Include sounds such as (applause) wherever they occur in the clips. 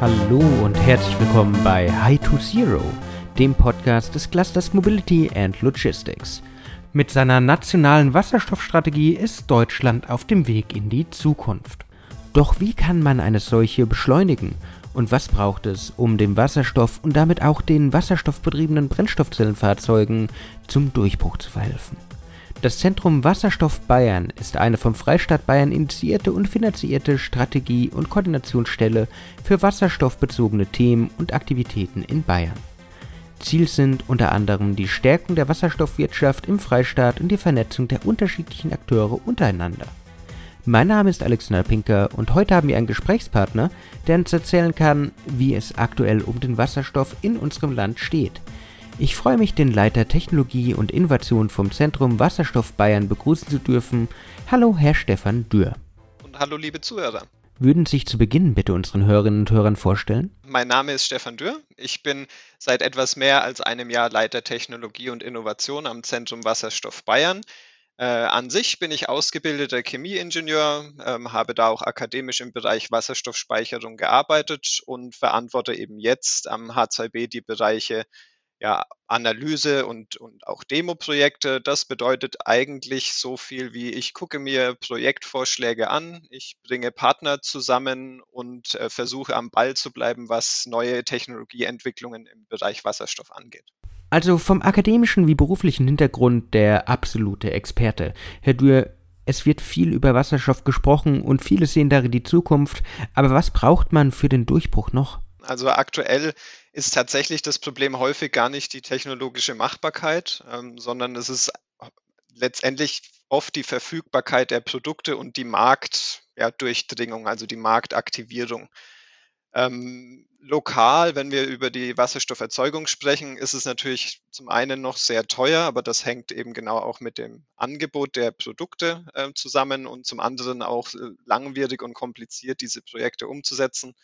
Hallo und herzlich willkommen bei High to Zero, dem Podcast des Clusters Mobility and Logistics. Mit seiner nationalen Wasserstoffstrategie ist Deutschland auf dem Weg in die Zukunft. Doch wie kann man eine solche beschleunigen? Und was braucht es, um dem Wasserstoff und damit auch den wasserstoffbetriebenen Brennstoffzellenfahrzeugen zum Durchbruch zu verhelfen? Das Zentrum Wasserstoff Bayern ist eine vom Freistaat Bayern initiierte und finanzierte Strategie- und Koordinationsstelle für wasserstoffbezogene Themen und Aktivitäten in Bayern. Ziel sind unter anderem die Stärkung der Wasserstoffwirtschaft im Freistaat und die Vernetzung der unterschiedlichen Akteure untereinander. Mein Name ist Alexander Pinker und heute haben wir einen Gesprächspartner, der uns erzählen kann, wie es aktuell um den Wasserstoff in unserem Land steht – ich freue mich, den Leiter Technologie und Innovation vom Zentrum Wasserstoff Bayern begrüßen zu dürfen. Hallo, Herr Stefan Dürr. Und hallo, liebe Zuhörer. Würden Sie sich zu Beginn bitte unseren Hörerinnen und Hörern vorstellen? Mein Name ist Stefan Dürr. Ich bin seit etwas mehr als einem Jahr Leiter Technologie und Innovation am Zentrum Wasserstoff Bayern. Äh, an sich bin ich ausgebildeter Chemieingenieur, ähm, habe da auch akademisch im Bereich Wasserstoffspeicherung gearbeitet und verantworte eben jetzt am H2B die Bereiche ja, Analyse und, und auch Demo-Projekte. Das bedeutet eigentlich so viel wie ich gucke mir Projektvorschläge an, ich bringe Partner zusammen und äh, versuche am Ball zu bleiben, was neue Technologieentwicklungen im Bereich Wasserstoff angeht. Also vom akademischen wie beruflichen Hintergrund der absolute Experte. Herr Dürr, es wird viel über Wasserstoff gesprochen und viele sehen darin die Zukunft, aber was braucht man für den Durchbruch noch? Also aktuell ist tatsächlich das Problem häufig gar nicht die technologische Machbarkeit, ähm, sondern es ist letztendlich oft die Verfügbarkeit der Produkte und die Marktdurchdringung, ja, also die Marktaktivierung. Ähm, lokal, wenn wir über die Wasserstofferzeugung sprechen, ist es natürlich zum einen noch sehr teuer, aber das hängt eben genau auch mit dem Angebot der Produkte äh, zusammen und zum anderen auch äh, langwierig und kompliziert, diese Projekte umzusetzen.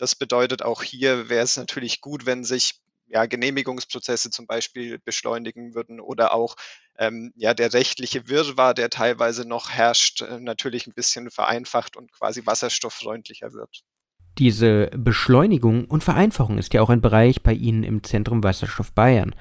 Das bedeutet, auch hier wäre es natürlich gut, wenn sich ja, Genehmigungsprozesse zum Beispiel beschleunigen würden oder auch ähm, ja, der rechtliche Wirrwarr, der teilweise noch herrscht, äh, natürlich ein bisschen vereinfacht und quasi wasserstofffreundlicher wird. Diese Beschleunigung und Vereinfachung ist ja auch ein Bereich bei Ihnen im Zentrum Wasserstoff Bayern.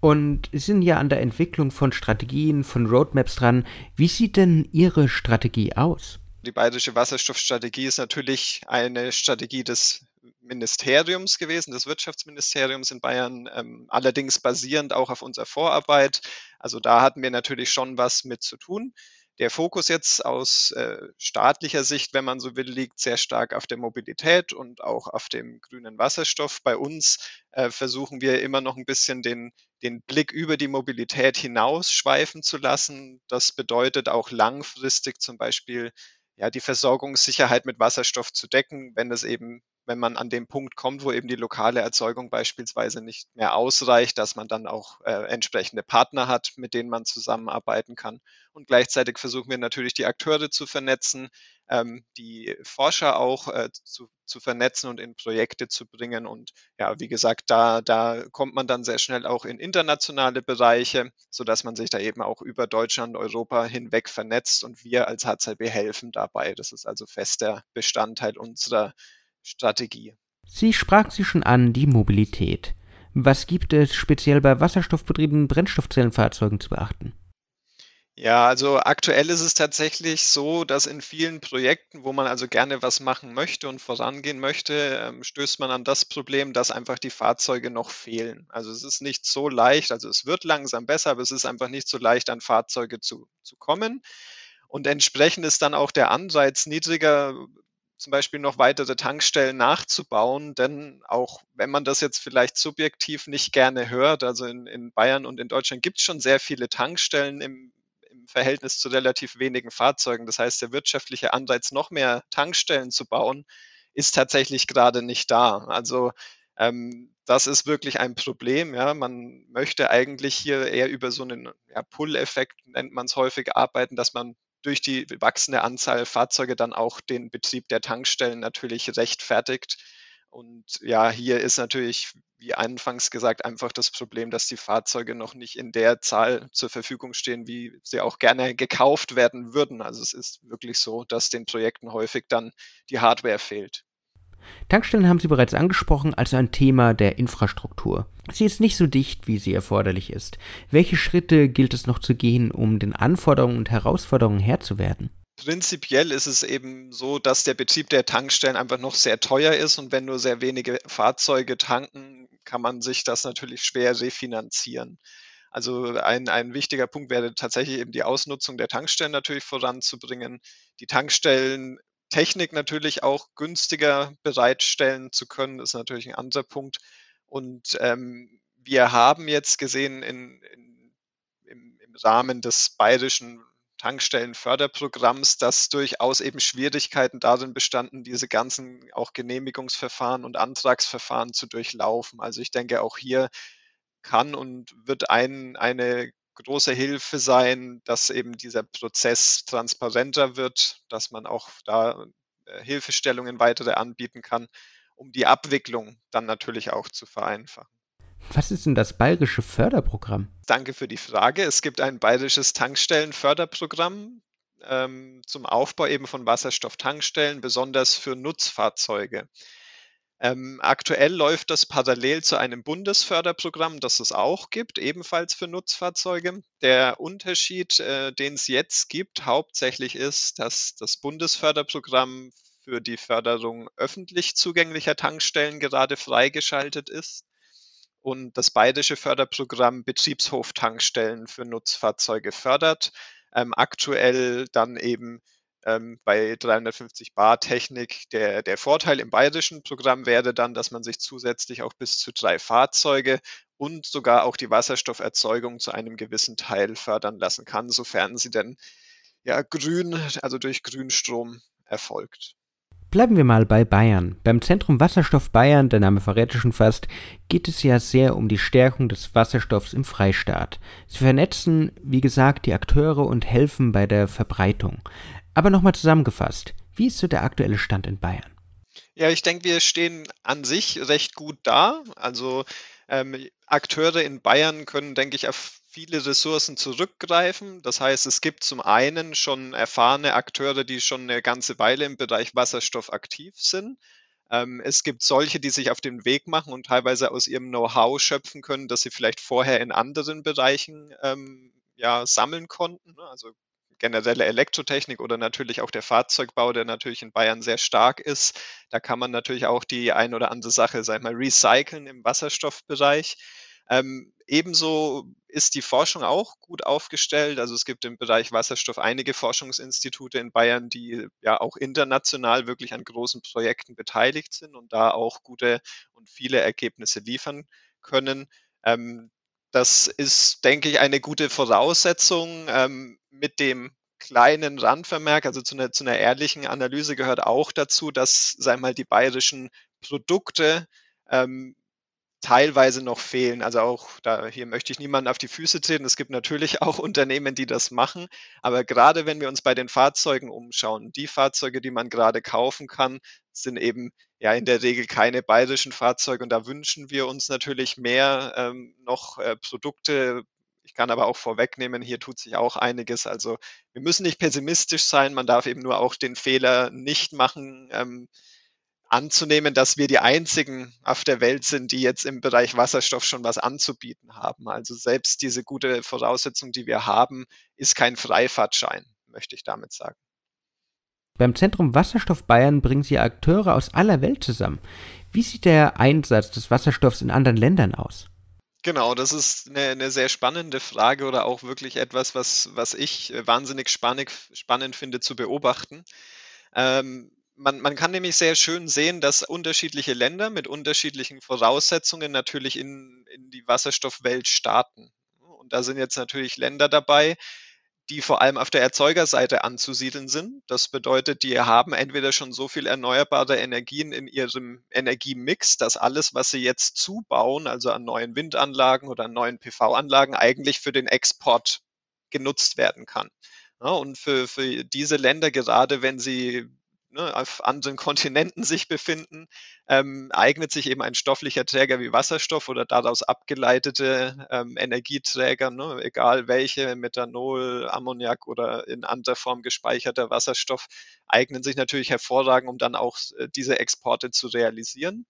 Und Sie sind ja an der Entwicklung von Strategien, von Roadmaps dran. Wie sieht denn Ihre Strategie aus? Die bayerische Wasserstoffstrategie ist natürlich eine Strategie des Ministeriums gewesen, des Wirtschaftsministeriums in Bayern, ähm, allerdings basierend auch auf unserer Vorarbeit. Also da hatten wir natürlich schon was mit zu tun. Der Fokus jetzt aus äh, staatlicher Sicht, wenn man so will, liegt sehr stark auf der Mobilität und auch auf dem grünen Wasserstoff. Bei uns äh, versuchen wir immer noch ein bisschen den, den Blick über die Mobilität hinaus schweifen zu lassen. Das bedeutet auch langfristig zum Beispiel ja, die Versorgungssicherheit mit Wasserstoff zu decken, wenn es eben, wenn man an dem Punkt kommt, wo eben die lokale Erzeugung beispielsweise nicht mehr ausreicht, dass man dann auch äh, entsprechende Partner hat, mit denen man zusammenarbeiten kann. Und gleichzeitig versuchen wir natürlich die Akteure zu vernetzen, ähm, die Forscher auch äh, zu, zu vernetzen und in Projekte zu bringen. Und ja, wie gesagt, da, da kommt man dann sehr schnell auch in internationale Bereiche, sodass man sich da eben auch über Deutschland, Europa hinweg vernetzt und wir als HZB helfen dabei. Das ist also fester Bestandteil unserer Strategie. Sie sprachen sie schon an, die Mobilität. Was gibt es speziell bei wasserstoffbetriebenen Brennstoffzellenfahrzeugen zu beachten? Ja, also aktuell ist es tatsächlich so, dass in vielen Projekten, wo man also gerne was machen möchte und vorangehen möchte, ähm, stößt man an das Problem, dass einfach die Fahrzeuge noch fehlen. Also es ist nicht so leicht, also es wird langsam besser, aber es ist einfach nicht so leicht, an Fahrzeuge zu, zu kommen. Und entsprechend ist dann auch der Anreiz niedriger, zum Beispiel noch weitere Tankstellen nachzubauen, denn auch wenn man das jetzt vielleicht subjektiv nicht gerne hört, also in, in Bayern und in Deutschland gibt es schon sehr viele Tankstellen im Verhältnis zu relativ wenigen Fahrzeugen. Das heißt, der wirtschaftliche Anreiz, noch mehr Tankstellen zu bauen, ist tatsächlich gerade nicht da. Also ähm, das ist wirklich ein Problem. Ja. Man möchte eigentlich hier eher über so einen ja, Pull-Effekt, nennt man es häufig, arbeiten, dass man durch die wachsende Anzahl Fahrzeuge dann auch den Betrieb der Tankstellen natürlich rechtfertigt. Und ja, hier ist natürlich, wie anfangs gesagt, einfach das Problem, dass die Fahrzeuge noch nicht in der Zahl zur Verfügung stehen, wie sie auch gerne gekauft werden würden. Also es ist wirklich so, dass den Projekten häufig dann die Hardware fehlt. Tankstellen haben Sie bereits angesprochen, also ein Thema der Infrastruktur. Sie ist nicht so dicht, wie sie erforderlich ist. Welche Schritte gilt es noch zu gehen, um den Anforderungen und Herausforderungen Herr zu werden? Prinzipiell ist es eben so, dass der Betrieb der Tankstellen einfach noch sehr teuer ist und wenn nur sehr wenige Fahrzeuge tanken, kann man sich das natürlich schwer refinanzieren. Also ein, ein wichtiger Punkt wäre tatsächlich eben die Ausnutzung der Tankstellen natürlich voranzubringen, die Tankstellen Technik natürlich auch günstiger bereitstellen zu können, ist natürlich ein anderer Punkt. Und ähm, wir haben jetzt gesehen in, in, im, im Rahmen des bayerischen Tankstellenförderprogramms, dass durchaus eben Schwierigkeiten darin bestanden, diese ganzen auch Genehmigungsverfahren und Antragsverfahren zu durchlaufen. Also ich denke, auch hier kann und wird ein, eine große Hilfe sein, dass eben dieser Prozess transparenter wird, dass man auch da äh, Hilfestellungen weitere anbieten kann, um die Abwicklung dann natürlich auch zu vereinfachen. Was ist denn das bayerische Förderprogramm? Danke für die Frage. Es gibt ein bayerisches Tankstellenförderprogramm ähm, zum Aufbau eben von Wasserstofftankstellen, besonders für Nutzfahrzeuge. Ähm, aktuell läuft das parallel zu einem Bundesförderprogramm, das es auch gibt, ebenfalls für Nutzfahrzeuge. Der Unterschied, äh, den es jetzt gibt, hauptsächlich ist, dass das Bundesförderprogramm für die Förderung öffentlich zugänglicher Tankstellen gerade freigeschaltet ist und das bayerische Förderprogramm Betriebshoftankstellen für Nutzfahrzeuge fördert. Ähm, aktuell dann eben ähm, bei 350 Bar Technik. Der, der Vorteil im bayerischen Programm wäre dann, dass man sich zusätzlich auch bis zu drei Fahrzeuge und sogar auch die Wasserstofferzeugung zu einem gewissen Teil fördern lassen kann, sofern sie denn ja grün, also durch Grünstrom erfolgt. Bleiben wir mal bei Bayern. Beim Zentrum Wasserstoff Bayern, der Name verrät es schon fast, geht es ja sehr um die Stärkung des Wasserstoffs im Freistaat. Sie vernetzen, wie gesagt, die Akteure und helfen bei der Verbreitung. Aber nochmal zusammengefasst, wie ist so der aktuelle Stand in Bayern? Ja, ich denke, wir stehen an sich recht gut da. Also ähm, Akteure in Bayern können, denke ich, viele Ressourcen zurückgreifen. Das heißt, es gibt zum einen schon erfahrene Akteure, die schon eine ganze Weile im Bereich Wasserstoff aktiv sind. Ähm, es gibt solche, die sich auf den Weg machen und teilweise aus ihrem Know-how schöpfen können, das sie vielleicht vorher in anderen Bereichen ähm, ja, sammeln konnten. Ne? Also generelle Elektrotechnik oder natürlich auch der Fahrzeugbau, der natürlich in Bayern sehr stark ist. Da kann man natürlich auch die ein oder andere Sache, sag ich mal, recyceln im Wasserstoffbereich. Ähm, ebenso ist die Forschung auch gut aufgestellt. Also es gibt im Bereich Wasserstoff einige Forschungsinstitute in Bayern, die ja auch international wirklich an großen Projekten beteiligt sind und da auch gute und viele Ergebnisse liefern können. Ähm, das ist, denke ich, eine gute Voraussetzung. Ähm, mit dem kleinen Randvermerk, also zu einer, zu einer ehrlichen Analyse gehört auch dazu, dass, wir mal, die bayerischen Produkte ähm, teilweise noch fehlen. Also auch da hier möchte ich niemanden auf die Füße treten. Es gibt natürlich (laughs) auch Unternehmen, die das machen. Aber gerade wenn wir uns bei den Fahrzeugen umschauen, die Fahrzeuge, die man gerade kaufen kann, sind eben ja in der Regel keine bayerischen Fahrzeuge. Und da wünschen wir uns natürlich mehr ähm, noch äh, Produkte. Ich kann aber auch vorwegnehmen, hier tut sich auch einiges. Also wir müssen nicht pessimistisch sein. Man darf eben nur auch den Fehler nicht machen. Ähm, anzunehmen, dass wir die einzigen auf der Welt sind, die jetzt im Bereich Wasserstoff schon was anzubieten haben. Also selbst diese gute Voraussetzung, die wir haben, ist kein Freifahrtschein, möchte ich damit sagen. Beim Zentrum Wasserstoff Bayern bringen Sie Akteure aus aller Welt zusammen. Wie sieht der Einsatz des Wasserstoffs in anderen Ländern aus? Genau, das ist eine, eine sehr spannende Frage oder auch wirklich etwas, was, was ich wahnsinnig spannend, spannend finde zu beobachten. Ähm, man, man kann nämlich sehr schön sehen, dass unterschiedliche Länder mit unterschiedlichen Voraussetzungen natürlich in, in die Wasserstoffwelt starten. Und da sind jetzt natürlich Länder dabei, die vor allem auf der Erzeugerseite anzusiedeln sind. Das bedeutet, die haben entweder schon so viel erneuerbare Energien in ihrem Energiemix, dass alles, was sie jetzt zubauen, also an neuen Windanlagen oder an neuen PV-Anlagen, eigentlich für den Export genutzt werden kann. Ja, und für, für diese Länder, gerade wenn sie ne, auf anderen Kontinenten sich befinden, ähm, eignet sich eben ein stofflicher Träger wie Wasserstoff oder daraus abgeleitete ähm, Energieträger, ne, egal welche, Methanol, Ammoniak oder in anderer Form gespeicherter Wasserstoff, eignen sich natürlich hervorragend, um dann auch äh, diese Exporte zu realisieren.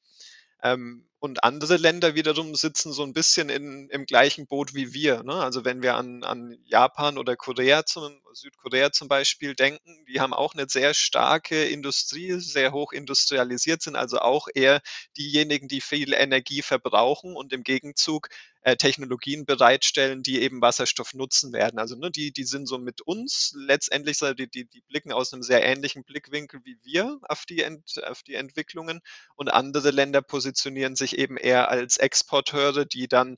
Ähm, und andere Länder wiederum sitzen so ein bisschen in, im gleichen Boot wie wir. Ne? Also wenn wir an, an Japan oder Korea zum, Südkorea zum Beispiel denken, die haben auch eine sehr starke Industrie, sehr hoch industrialisiert sind, also auch eher diejenigen, die viel Energie verbrauchen und im Gegenzug äh, Technologien bereitstellen, die eben Wasserstoff nutzen werden. Also ne, die, die sind so mit uns letztendlich, die, die, die blicken aus einem sehr ähnlichen Blickwinkel wie wir auf die, Ent, auf die Entwicklungen und andere Länder positionieren sich eben eher als Exporteure, die dann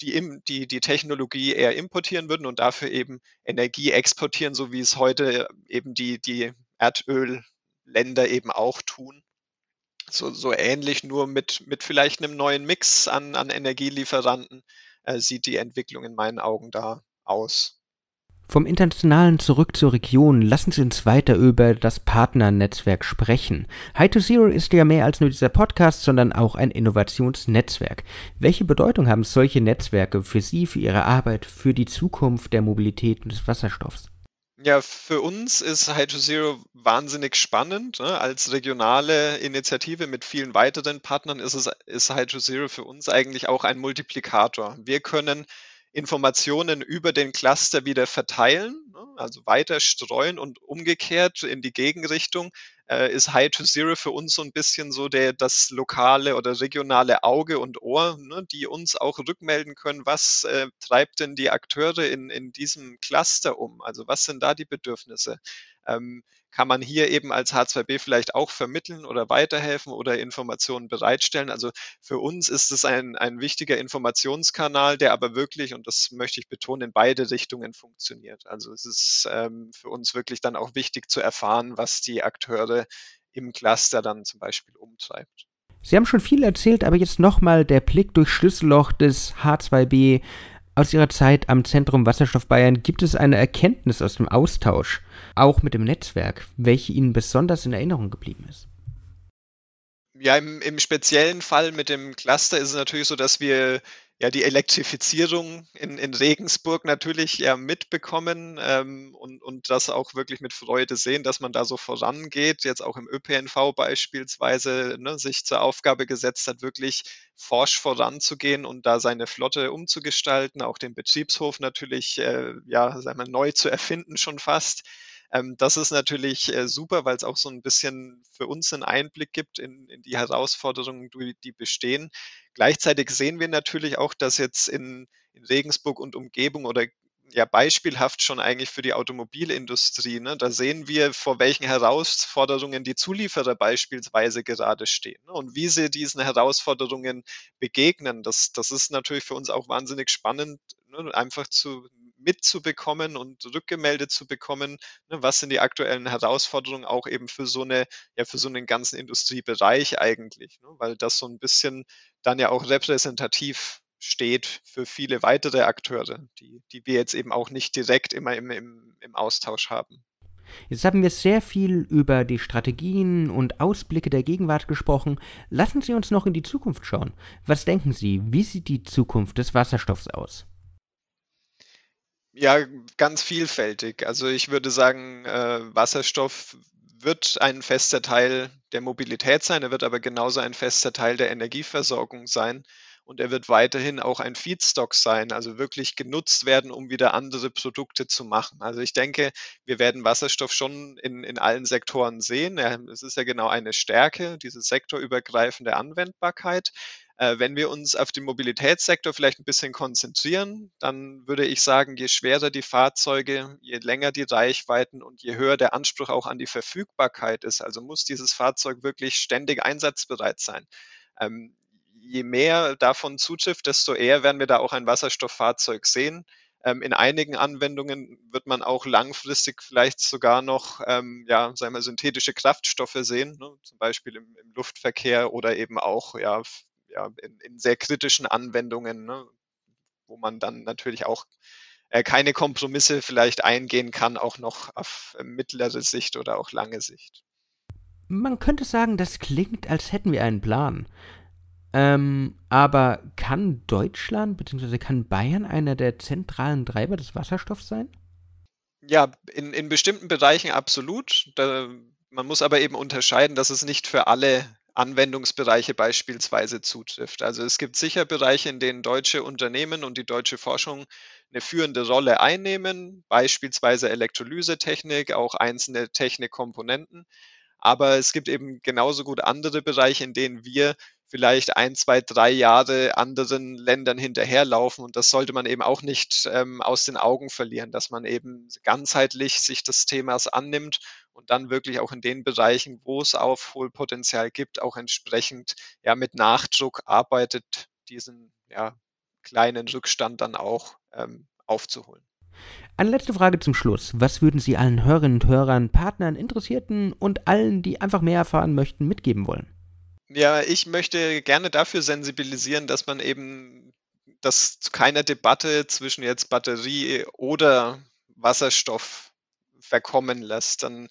die, die, die Technologie eher importieren würden und dafür eben Energie exportieren, so wie es heute eben die, die Erdölländer eben auch tun so, so ähnlich, nur mit, mit vielleicht einem neuen Mix an, an Energielieferanten äh, sieht die Entwicklung in meinen Augen da aus. Vom Internationalen zurück zur Region. Lassen Sie uns weiter über das Partnernetzwerk sprechen. High to Zero ist ja mehr als nur dieser Podcast, sondern auch ein Innovationsnetzwerk. Welche Bedeutung haben solche Netzwerke für Sie, für Ihre Arbeit, für die Zukunft der Mobilität und des Wasserstoffs? Ja, für uns ist High to Zero wahnsinnig spannend. Ne? Als regionale Initiative mit vielen weiteren Partnern ist es ist High to Zero für uns eigentlich auch ein Multiplikator. Wir können Informationen über den Cluster wieder verteilen, ne? also weiter streuen und umgekehrt in die Gegenrichtung äh, ist High to Zero für uns so ein bisschen so der, das lokale oder regionale Auge und Ohr, ne, die uns auch rückmelden können, was äh, treibt denn die Akteure in, in diesem Cluster um? Also was sind da die Bedürfnisse? Ähm, kann man hier eben als H2B vielleicht auch vermitteln oder weiterhelfen oder Informationen bereitstellen. Also für uns ist es ein, ein wichtiger Informationskanal, der aber wirklich, und das möchte ich betonen, in beide Richtungen funktioniert. Also es ist ähm, für uns wirklich dann auch wichtig zu erfahren, was die Akteure im Cluster dann zum Beispiel umtreibt. Sie haben schon viel erzählt, aber jetzt nochmal der Blick durch Schlüsselloch des H2B. Aus Ihrer Zeit am Zentrum Wasserstoff Bayern gibt es eine Erkenntnis aus dem Austausch, auch mit dem Netzwerk, welche Ihnen besonders in Erinnerung geblieben ist? Ja, im, im speziellen Fall mit dem Cluster ist es natürlich so, dass wir ja die Elektrifizierung in, in Regensburg natürlich ja mitbekommen ähm, und, und das auch wirklich mit Freude sehen, dass man da so vorangeht, jetzt auch im ÖPNV beispielsweise ne, sich zur Aufgabe gesetzt hat, wirklich forsch voranzugehen und da seine Flotte umzugestalten, auch den Betriebshof natürlich äh, ja, sagen wir, neu zu erfinden schon fast. Ähm, das ist natürlich äh, super, weil es auch so ein bisschen für uns einen Einblick gibt in, in die Herausforderungen, die, die bestehen. Gleichzeitig sehen wir natürlich auch, dass jetzt in, in Regensburg und Umgebung oder ja beispielhaft schon eigentlich für die Automobilindustrie. Ne? Da sehen wir, vor welchen Herausforderungen die Zulieferer beispielsweise gerade stehen ne? und wie sie diesen Herausforderungen begegnen. Das, das ist natürlich für uns auch wahnsinnig spannend, ne? einfach zu mitzubekommen und rückgemeldet zu bekommen, ne, was sind die aktuellen Herausforderungen auch eben für so eine, ja, für so einen ganzen Industriebereich eigentlich, ne, weil das so ein bisschen dann ja auch repräsentativ steht für viele weitere Akteure, die, die wir jetzt eben auch nicht direkt immer im, im, im Austausch haben. Jetzt haben wir sehr viel über die Strategien und Ausblicke der Gegenwart gesprochen. Lassen Sie uns noch in die Zukunft schauen. Was denken Sie, wie sieht die Zukunft des Wasserstoffs aus? Ja, ganz vielfältig. Also ich würde sagen, äh, Wasserstoff wird ein fester Teil der Mobilität sein, er wird aber genauso ein fester Teil der Energieversorgung sein und er wird weiterhin auch ein Feedstock sein, also wirklich genutzt werden, um wieder andere Produkte zu machen. Also ich denke, wir werden Wasserstoff schon in, in allen Sektoren sehen. Es ist ja genau eine Stärke, diese sektorübergreifende Anwendbarkeit. Äh, wenn wir uns auf den Mobilitätssektor vielleicht ein bisschen konzentrieren, dann würde ich sagen, je schwerer die Fahrzeuge, je länger die Reichweiten und je höher der Anspruch auch an die Verfügbarkeit ist, also muss dieses Fahrzeug wirklich ständig einsatzbereit sein. Ähm, je mehr davon zutrifft, desto eher werden wir da auch ein Wasserstofffahrzeug sehen. Ähm, in einigen Anwendungen wird man auch langfristig vielleicht sogar noch ähm, ja, sagen wir, synthetische Kraftstoffe sehen, ne? zum Beispiel im, im, Luftverkehr oder eben auch ja, ja, in, in sehr kritischen Anwendungen, ne, wo man dann natürlich auch äh, keine Kompromisse vielleicht eingehen kann, auch noch auf mittlere Sicht oder auch lange Sicht. Man könnte sagen, das klingt, als hätten wir einen Plan. Ähm, aber kann Deutschland bzw. kann Bayern einer der zentralen Treiber des Wasserstoffs sein? Ja, in, in bestimmten Bereichen absolut. Da, man muss aber eben unterscheiden, dass es nicht für alle Anwendungsbereiche beispielsweise zutrifft. Also es gibt sicher Bereiche, in denen deutsche Unternehmen und die deutsche Forschung eine führende Rolle einnehmen, beispielsweise Elektrolysetechnik, auch einzelne Technikkomponenten. Aber es gibt eben genauso gut andere Bereiche, in denen wir vielleicht ein, zwei, drei Jahre anderen Ländern hinterherlaufen. Und das sollte man eben auch nicht ähm, aus den Augen verlieren, dass man eben ganzheitlich sich des Themas annimmt und dann wirklich auch in den Bereichen, wo es Aufholpotenzial gibt, auch entsprechend ja mit Nachdruck arbeitet, diesen ja, kleinen Rückstand dann auch ähm, aufzuholen. Eine letzte Frage zum Schluss. Was würden Sie allen Hörerinnen und Hörern, Partnern, Interessierten und allen, die einfach mehr erfahren möchten, mitgeben wollen? Ja, ich möchte gerne dafür sensibilisieren, dass man eben das zu keiner Debatte zwischen jetzt Batterie oder Wasserstoff verkommen lässt. Dann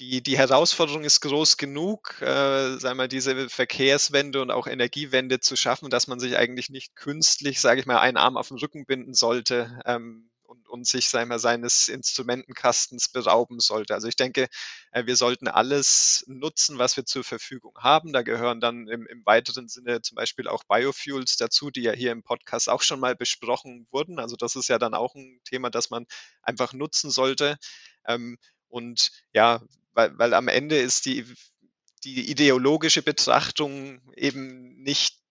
die, die Herausforderung ist groß genug, äh, sagen wir, diese Verkehrswende und auch Energiewende zu schaffen, dass man sich eigentlich nicht künstlich, sage ich mal, einen Arm auf den Rücken binden sollte. Ähm, und, sich wir, seines Instrumentenkastens berauben sollte. Also ich denke, äh, wir sollten alles nutzen, was wir zur Verfügung haben. Da gehören dann im, im weiteren Sinne zum Beispiel auch Biofuels dazu, die ja hier im Podcast auch schon mal besprochen wurden. Also das ist ja dann auch ein Thema, das man einfach nutzen sollte. Ähm, und ja, weil, weil am Ende ist die, die ideologische Betrachtung eben nicht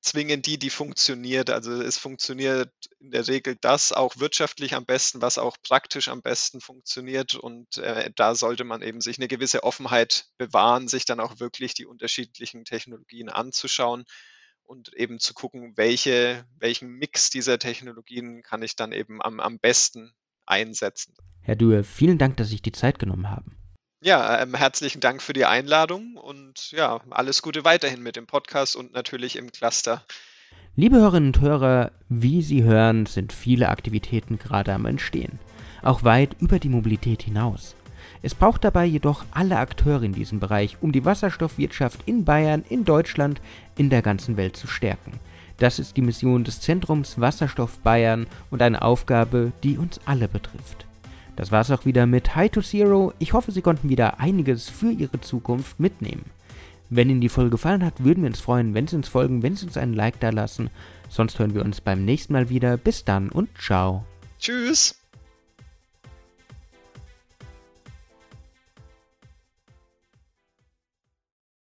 zwingend die, die funktioniert. Also es funktioniert in der Regel das auch wirtschaftlich am besten, was auch praktisch am besten funktioniert. Und äh, da sollte man eben sich eine gewisse Offenheit bewahren, sich dann auch wirklich die unterschiedlichen Technologien anzuschauen und eben zu gucken, welche, welchen Mix dieser Technologien kann ich dann eben am, am besten einsetzen. Herr Dürr, vielen Dank, dass Sie sich die Zeit genommen haben. Ja, ähm, herzlichen Dank für die Einladung und ja, alles Gute weiterhin mit dem Podcast und natürlich im Cluster. Liebe Hörerinnen und Hörer, wie Sie hören, sind viele Aktivitäten gerade am Entstehen, auch weit über die Mobilität hinaus. Es braucht dabei jedoch alle Akteure in diesem Bereich, um die Wasserstoffwirtschaft in Bayern, in Deutschland, in der ganzen Welt zu stärken. Das ist die Mission des Zentrums Wasserstoff Bayern und eine Aufgabe, die uns alle betrifft. Das war's auch wieder mit High to Zero. Ich hoffe, Sie konnten wieder einiges für Ihre Zukunft mitnehmen. Wenn Ihnen die Folge gefallen hat, würden wir uns freuen, wenn Sie uns folgen, wenn Sie uns einen Like da lassen. Sonst hören wir uns beim nächsten Mal wieder. Bis dann und ciao. Tschüss.